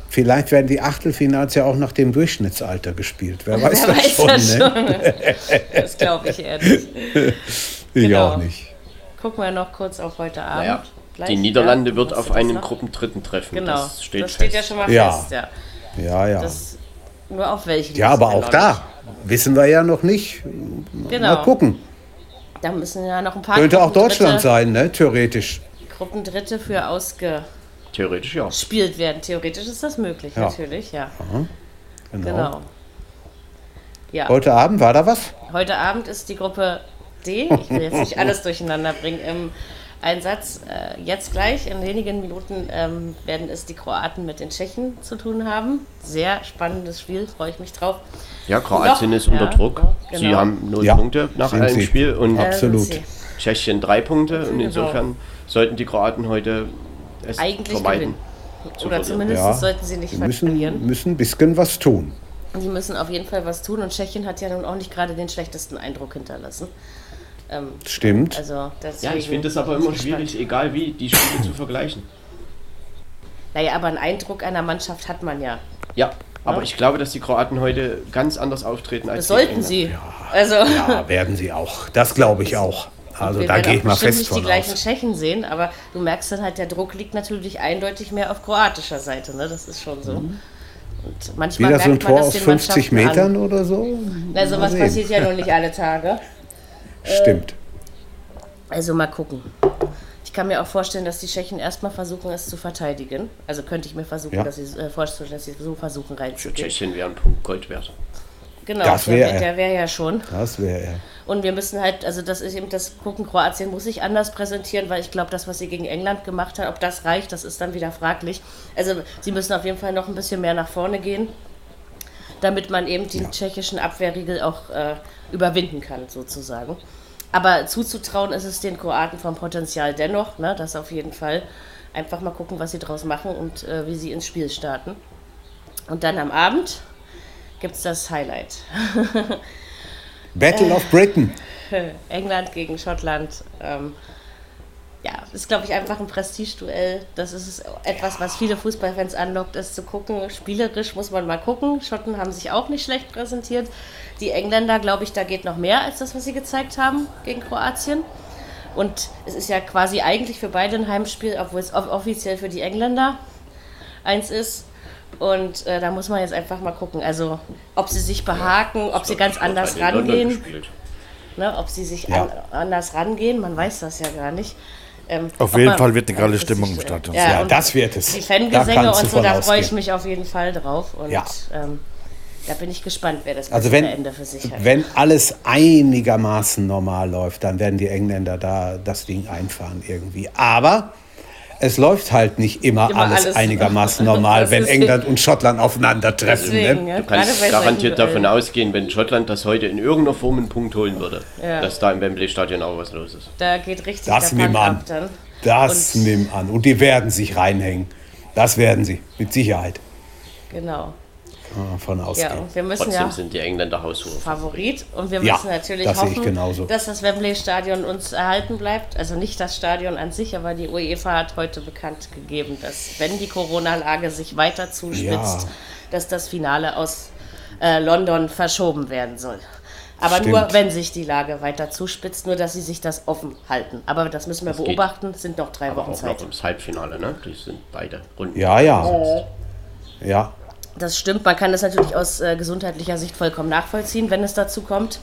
vielleicht werden die Achtelfinals ja auch nach dem Durchschnittsalter gespielt. Wer weiß Wer das weiß schon, das ne? Das glaube ich eher nicht. <laughs> Ich Genau. auch nicht. Gucken wir noch kurz auf heute Abend. Naja, Gleich, die Niederlande ja, wird auf einen noch? Gruppendritten treffen. Genau, Das steht, das steht ja fest. schon mal Ja. fest. Ja. Ja, ja. Das, nur auf welchen. Ja, aber auch da wissen wir ja noch nicht. Genau. Mal gucken. Da müssen ja noch ein paar Könnte auch Deutschland sein, ne? Theoretisch. Gruppendritte für ausgespielt Theoretisch ja. werden. Theoretisch ist das möglich, Ja. natürlich, ja. Genau. Genau. Ja. Heute Abend war da was? Heute Abend ist die Gruppe D, ich will jetzt nicht <laughs> alles durcheinander bringen, im Einsatz. Äh, jetzt gleich, in wenigen Minuten, ähm, werden es die Kroaten mit den Tschechen zu tun haben. Sehr spannendes Spiel, freue ich mich drauf. Ja, Kroatien Noch, ist unter ja, Druck. genau. Sie haben null Ja, Punkte nach sind einem sie. Spiel und. Absolut. Äh, Tschechien drei Punkte. Und Genau. insofern sollten die Kroaten heute es sie Eigentlich vermeiden. gewinnen. zu Oder verlieren. zumindest Ja. sollten sie nicht Die verlieren. müssen, müssen ein bisschen was tun. Die müssen auf jeden Fall was tun und Tschechien hat ja nun auch nicht gerade den schlechtesten Eindruck hinterlassen. Ähm, Stimmt. also Ja, ich finde es aber immer schwierig, egal wie, die Spiele zu vergleichen. Naja, aber einen Eindruck einer Mannschaft hat man ja. Ja, aber Ja. ich glaube, dass die Kroaten heute ganz anders auftreten als Das die sollten Engländer. sie. Also, Ja, werden sie auch. Das glaube ich auch. Also da gehe ich mal bestimmt fest nicht die von gleichen aus. Tschechen sehen, aber du merkst dann halt, der Druck liegt natürlich eindeutig mehr auf kroatischer Seite. Ne? Das ist schon so. Und manchmal Wieder so ein merkt man Tor das aus den 50 Mannschaften Metern oder so? An. Na, sowas sehen. passiert ja noch nicht alle Tage. <laughs> Stimmt. Also mal gucken. Ich kann mir auch vorstellen, dass die Tschechen erstmal versuchen, es zu verteidigen. Also könnte ich mir versuchen, Ja. dass sie äh, vorstellen, dass sie so versuchen Für reinzugehen. Tschechien wäre ein Punkt Gold wert. Genau, Das der, wär wär- er. der wäre ja schon. Das wäre er. Und wir müssen halt, also das ist eben das Gucken, Kroatien muss sich anders präsentieren, weil ich glaube, das, was sie gegen England gemacht hat, ob das reicht, das ist dann wieder fraglich. Also sie müssen auf jeden Fall noch ein bisschen mehr nach vorne gehen, damit man eben den tschechischen Abwehrriegel auch äh, überwinden kann, sozusagen. Aber zuzutrauen ist es den Kroaten vom Potenzial dennoch, ne, das auf jeden Fall. Einfach mal gucken, was sie draus machen und äh, wie sie ins Spiel starten. Und dann am Abend gibt es das Highlight. <laughs> Battle of Britain. <laughs> England gegen Schottland. Ähm, ja, ist, glaube ich, einfach ein Prestigeduell. Das ist etwas, was viele Fußballfans anlockt, ist zu gucken. Spielerisch muss man mal gucken. Schotten haben sich auch nicht schlecht präsentiert. Die Engländer, glaube ich, da geht noch mehr als das, was sie gezeigt haben gegen Kroatien. Und es ist ja quasi eigentlich für beide ein Heimspiel, obwohl es off- offiziell für die Engländer eins ist. Und äh, da muss man jetzt einfach mal gucken. Also, ob sie sich behaken, ob sie ganz anders rangehen. Ne, ob sie sich Ja. an, anders rangehen, man weiß das ja gar nicht. Ähm, Auf jeden man- Fall wird eine geile Stimmung im Stadion Ja, sein. Ja, das wird es. die Da Fangesänge und so, da freue ich mich auf jeden Fall drauf. Und Ja. ähm, da bin ich gespannt, wer das Also wenn, Ende für sich hat. wenn alles einigermaßen normal läuft, dann werden die Engländer da das Ding einfahren irgendwie. Aber es läuft halt nicht immer, Immer alles, alles. einigermaßen <laughs> normal, wenn England und Schottland aufeinandertreffen. Deswegen, Ne? ja, Du kannst garantiert davon ausgehen, wenn Schottland das heute in irgendeiner Form einen Punkt holen würde, Ja. dass da im Wembley-Stadion auch was los ist. Da geht richtig Das der nimm an. ab dann. Das Und- nimm an. Und die werden sich reinhängen. Das werden sie, mit Sicherheit. Genau. Man Von Ja, ausgehen. und wir müssen Trotzdem ja sind die Engländer haushoher. Favorit und wir Ja, müssen natürlich das hoffen, genauso. dass das Wembley-Stadion uns erhalten bleibt. Also nicht das Stadion an sich, aber die UEFA hat heute bekannt gegeben, dass wenn die Corona-Lage sich weiter zuspitzt, Ja. dass das Finale aus äh, London verschoben werden soll. Aber Stimmt. nur, wenn sich die Lage weiter zuspitzt, nur dass sie sich das offen halten. Aber das müssen wir geht. beobachten, es sind noch drei Aber Wochen auch Zeit. noch ums Halbfinale, ne? Die sind beide Runden. Ja, ja. Ja, Das stimmt, man kann das natürlich aus äh, gesundheitlicher Sicht vollkommen nachvollziehen, wenn es dazu kommt.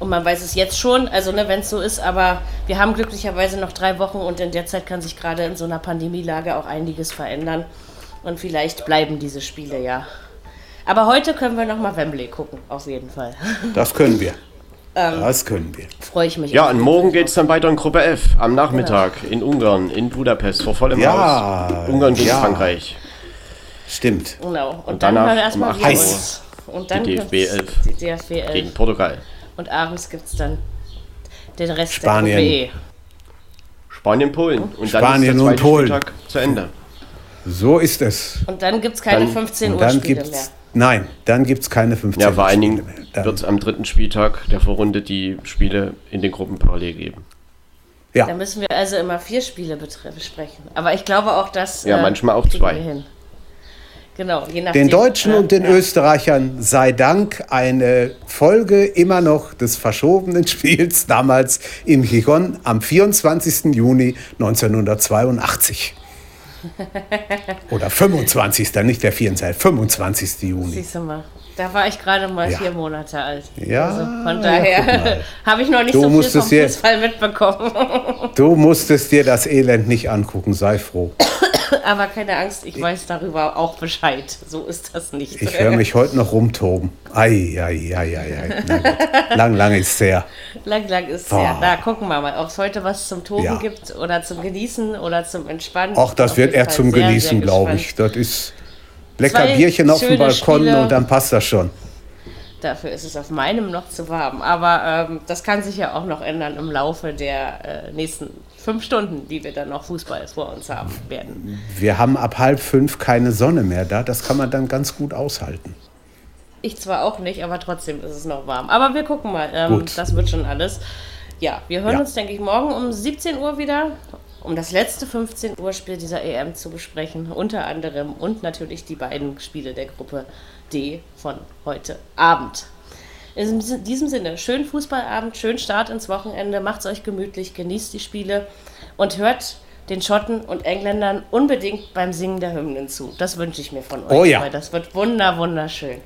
Und man weiß es jetzt schon, also ne, wenn es so ist, aber wir haben glücklicherweise noch drei Wochen und in der Zeit kann sich gerade in so einer Pandemielage auch einiges verändern. Und vielleicht bleiben diese Spiele ja. Aber heute können wir nochmal Wembley gucken, auf jeden Fall. <laughs> das können wir. das können wir. Freue ich mich. Ja, und morgen geht es dann weiter in Gruppe F am Nachmittag in Ungarn, in Budapest, vor vollem Ja, Haus. Ungarn gegen ja. Frankreich. Stimmt. Genau. Und, Und dann danach hören wir erstmal um wir 18 uns. Und dann Die DFB gibt's 11. Die DFB 11. Gegen Portugal. Und abends gibt es dann den Rest Spanien. der Gruppe E. Spanien, Polen. Und Spanien dann und ist der zweite Polen. Spieltag zu Ende. So ist es. Und dann gibt es keine Dann- 15 Und Uhr dann Spiele gibt's. mehr. Nein, dann gibt es keine 15 Ja, vor allen Dingen wird es am dritten Spieltag der Vorrunde die Spiele in den Gruppen parallel geben. Ja. Da müssen wir also immer vier Spiele besprechen. Aber ich glaube auch, dass. Ja, manchmal auch zwei. Genau, je nachdem. Den Deutschen und den ja. Österreichern sei Dank eine Folge immer noch des verschobenen <laughs> Spiels damals in Gijon am 24. Juni 1982. Oder 25. nicht der 24. 25. Juni. Siehst du mal. Da war ich gerade mal Ja. vier Monate alt. Ja, Also von ja, daher mal. <laughs> habe ich noch nicht Du so viel vom dir- Fußball mitbekommen. <laughs> Du musstest dir das Elend nicht angucken, sei froh. <laughs> Aber keine Angst, ich weiß darüber auch Bescheid. So ist das nicht. Ich höre mich heute noch rumtoben. Ei, ei, ei, ei. Na. Lang, lang ist her. Lang, lang ist Boah. ja. Da gucken wir mal, ob es heute was zum Toben Ja. gibt oder zum Genießen oder zum Entspannen. Auch das Auf wird eher Fall zum sehr, Genießen, glaube ich. Das ist lecker Zwei Bierchen auf dem Balkon Spiele. und dann passt das schon. Dafür ist es auf meinem noch zu warm. Aber ähm, das kann sich ja auch noch ändern im Laufe der äh, nächsten fünf Stunden, die wir dann noch Fußball vor uns haben werden. Wir haben ab halb fünf keine Sonne mehr da. Das kann man dann ganz gut aushalten. Ich zwar auch nicht, aber trotzdem ist es noch warm. Aber wir gucken mal. Ähm, das wird schon alles. Ja, wir hören Ja. uns, denke ich, morgen um 17 Uhr wieder, um das letzte 15 Uhr Spiel dieser EM zu besprechen. Unter anderem und natürlich die beiden Spiele der Gruppe D von heute Abend. In diesem- Sinne, schönen Fußballabend, schönen Start ins Wochenende, macht's euch gemütlich, genießt die Spiele und hört den Schotten und Engländern unbedingt beim Singen der Hymnen zu. Das wünsche ich mir von euch, Oh ja. weil das wird wunder, wunderschön.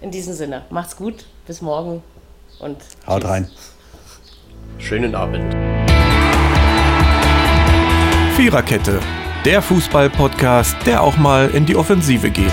In diesem Sinne, macht's gut, bis morgen und Haut tschüss. rein. Schönen Abend. Viererkette, der Fußball-Podcast, der auch mal in die Offensive geht.